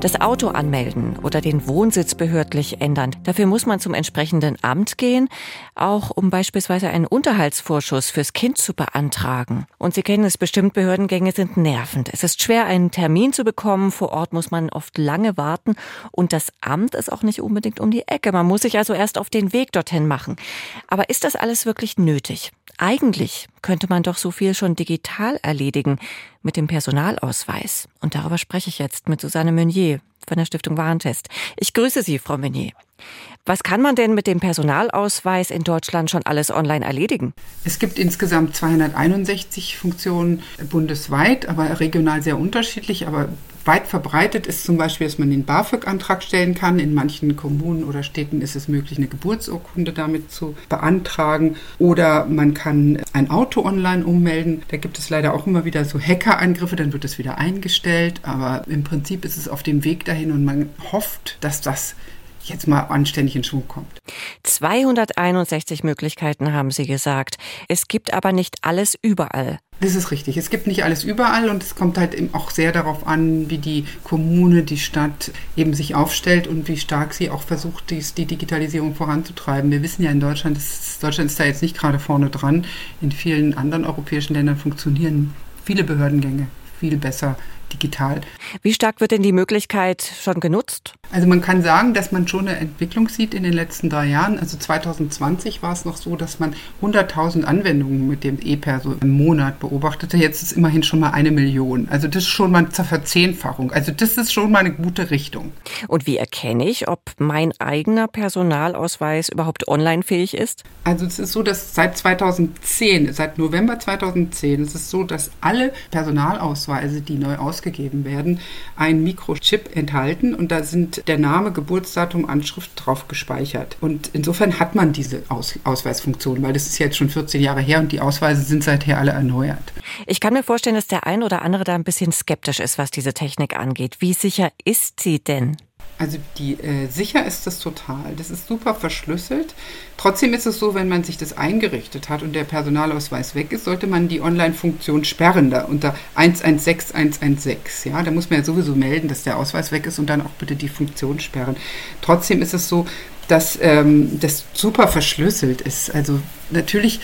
Das Auto anmelden oder den Wohnsitz behördlich ändern. Dafür muss man zum entsprechenden Amt gehen, auch um beispielsweise einen Unterhaltsvorschuss fürs Kind zu beantragen. Und Sie kennen es bestimmt, Behördengänge sind nervend. Es ist schwer, einen Termin zu bekommen. Vor Ort muss man oft lange warten. Und das Amt ist auch nicht unbedingt um die Ecke. Man muss sich also erst auf den Weg dorthin machen. Aber ist das alles wirklich nötig? Eigentlich könnte man doch so viel schon digital erledigen mit dem Personalausweis. Und darüber spreche ich jetzt mit Susanne Meunier von der Stiftung Warentest. Ich grüße Sie, Frau Meunier. Was kann man denn mit dem Personalausweis in Deutschland schon alles online erledigen? Es gibt insgesamt 261 Funktionen bundesweit, aber regional sehr unterschiedlich. Aber weit verbreitet ist zum Beispiel, dass man den BAföG-Antrag stellen kann. In manchen Kommunen oder Städten ist es möglich, eine Geburtsurkunde damit zu beantragen. Oder man kann ein Auto online ummelden. Da gibt es leider auch immer wieder so Hackerangriffe, dann wird es wieder eingestellt. Aber im Prinzip ist es auf dem Weg dahin und man hofft, dass das jetzt mal anständig in Schwung kommt. 261 Möglichkeiten haben Sie gesagt. Es gibt aber nicht alles überall. Das ist richtig. Es gibt nicht alles überall und es kommt halt eben auch sehr darauf an, wie die Kommune, die Stadt eben sich aufstellt und wie stark sie auch versucht, dies, die Digitalisierung voranzutreiben. Wir wissen ja in Deutschland, dass Deutschland ist da jetzt nicht gerade vorne dran. In vielen anderen europäischen Ländern funktionieren viele Behördengänge viel besser digital. Wie stark wird denn die Möglichkeit schon genutzt? Also man kann sagen, dass man schon eine Entwicklung sieht in den letzten drei Jahren. Also 2020 war es noch so, dass man 100.000 Anwendungen mit dem E-Per so im Monat beobachtete. Jetzt ist immerhin schon mal eine Million. Also das ist schon mal zur Verzehnfachung. Also das ist schon mal eine gute Richtung. Und wie erkenne ich, ob mein eigener Personalausweis überhaupt online fähig ist? Also es ist so, dass seit 2010, seit November 2010, es ist so, dass alle Personalausweise, die neu aus ausgegeben werden, ein Mikrochip enthalten und da sind der Name, Geburtsdatum, Anschrift drauf gespeichert. Und insofern hat man diese Aus Ausweisfunktion, weil das ist jetzt schon 14 Jahre her und die Ausweise sind seither alle erneuert. Ich kann mir vorstellen, dass der ein oder andere da ein bisschen skeptisch ist, was diese Technik angeht. Wie sicher ist sie denn? Also die äh, sicher ist das total. Das ist super verschlüsselt. Trotzdem ist es so, wenn man sich das eingerichtet hat und der Personalausweis weg ist, sollte man die Online-Funktion sperren da unter 116116. Ja, da muss man ja sowieso melden, dass der Ausweis weg ist und dann auch bitte die Funktion sperren. Trotzdem ist es so, dass ähm, das super verschlüsselt ist. Also natürlich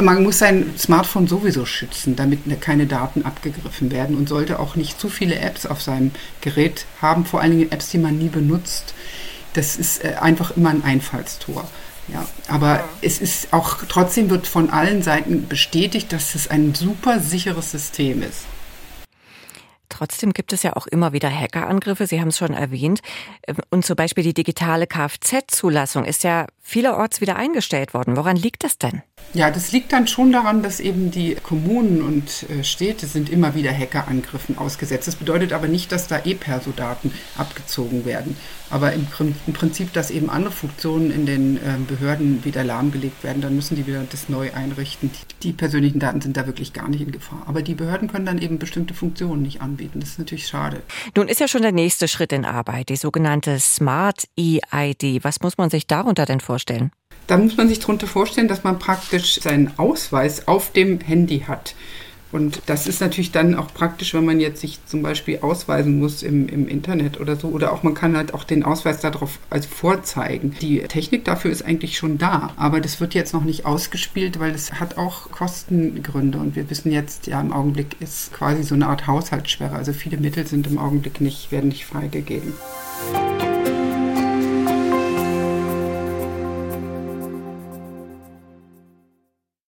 man muss sein Smartphone sowieso schützen, damit ne, keine Daten abgegriffen werden und sollte auch nicht zu viele Apps auf seinem Gerät haben, vor allen Dingen Apps, die man nie benutzt. Das ist äh, einfach immer ein Einfallstor. Ja, aber ja. es ist auch trotzdem wird von allen Seiten bestätigt, dass es ein super sicheres System ist. Trotzdem gibt es ja auch immer wieder Hackerangriffe. Sie haben es schon erwähnt. Und zum Beispiel die digitale Kfz-Zulassung ist ja vielerorts wieder eingestellt worden. Woran liegt das denn? Ja, das liegt dann schon daran, dass eben die Kommunen und äh, Städte sind immer wieder Hackerangriffen ausgesetzt. Das bedeutet aber nicht, dass da E-Perso-Daten abgezogen werden. Aber im, im, Prinzip, dass eben andere Funktionen in den ähm, Behörden wieder lahmgelegt werden, dann müssen die wieder das neu einrichten. Die persönlichen Daten sind da wirklich gar nicht in Gefahr. Aber die Behörden können dann eben bestimmte Funktionen nicht anbieten. Das ist natürlich schade. Nun ist ja schon der nächste Schritt in Arbeit, die sogenannte Smart EID. Was muss man sich darunter denn vorstellen? Da muss man sich darunter vorstellen, dass man praktisch seinen Ausweis auf dem Handy hat. Und das ist natürlich dann auch praktisch, wenn man jetzt sich zum Beispiel ausweisen muss im, im Internet oder so. Oder auch man kann halt auch den Ausweis darauf als vorzeigen. Die Technik dafür ist eigentlich schon da. Aber das wird jetzt noch nicht ausgespielt, weil es hat auch Kostengründe. Und wir wissen jetzt, ja, im Augenblick ist quasi so eine Art Haushaltssperre. Also viele Mittel sind im Augenblick nicht, werden nicht freigegeben.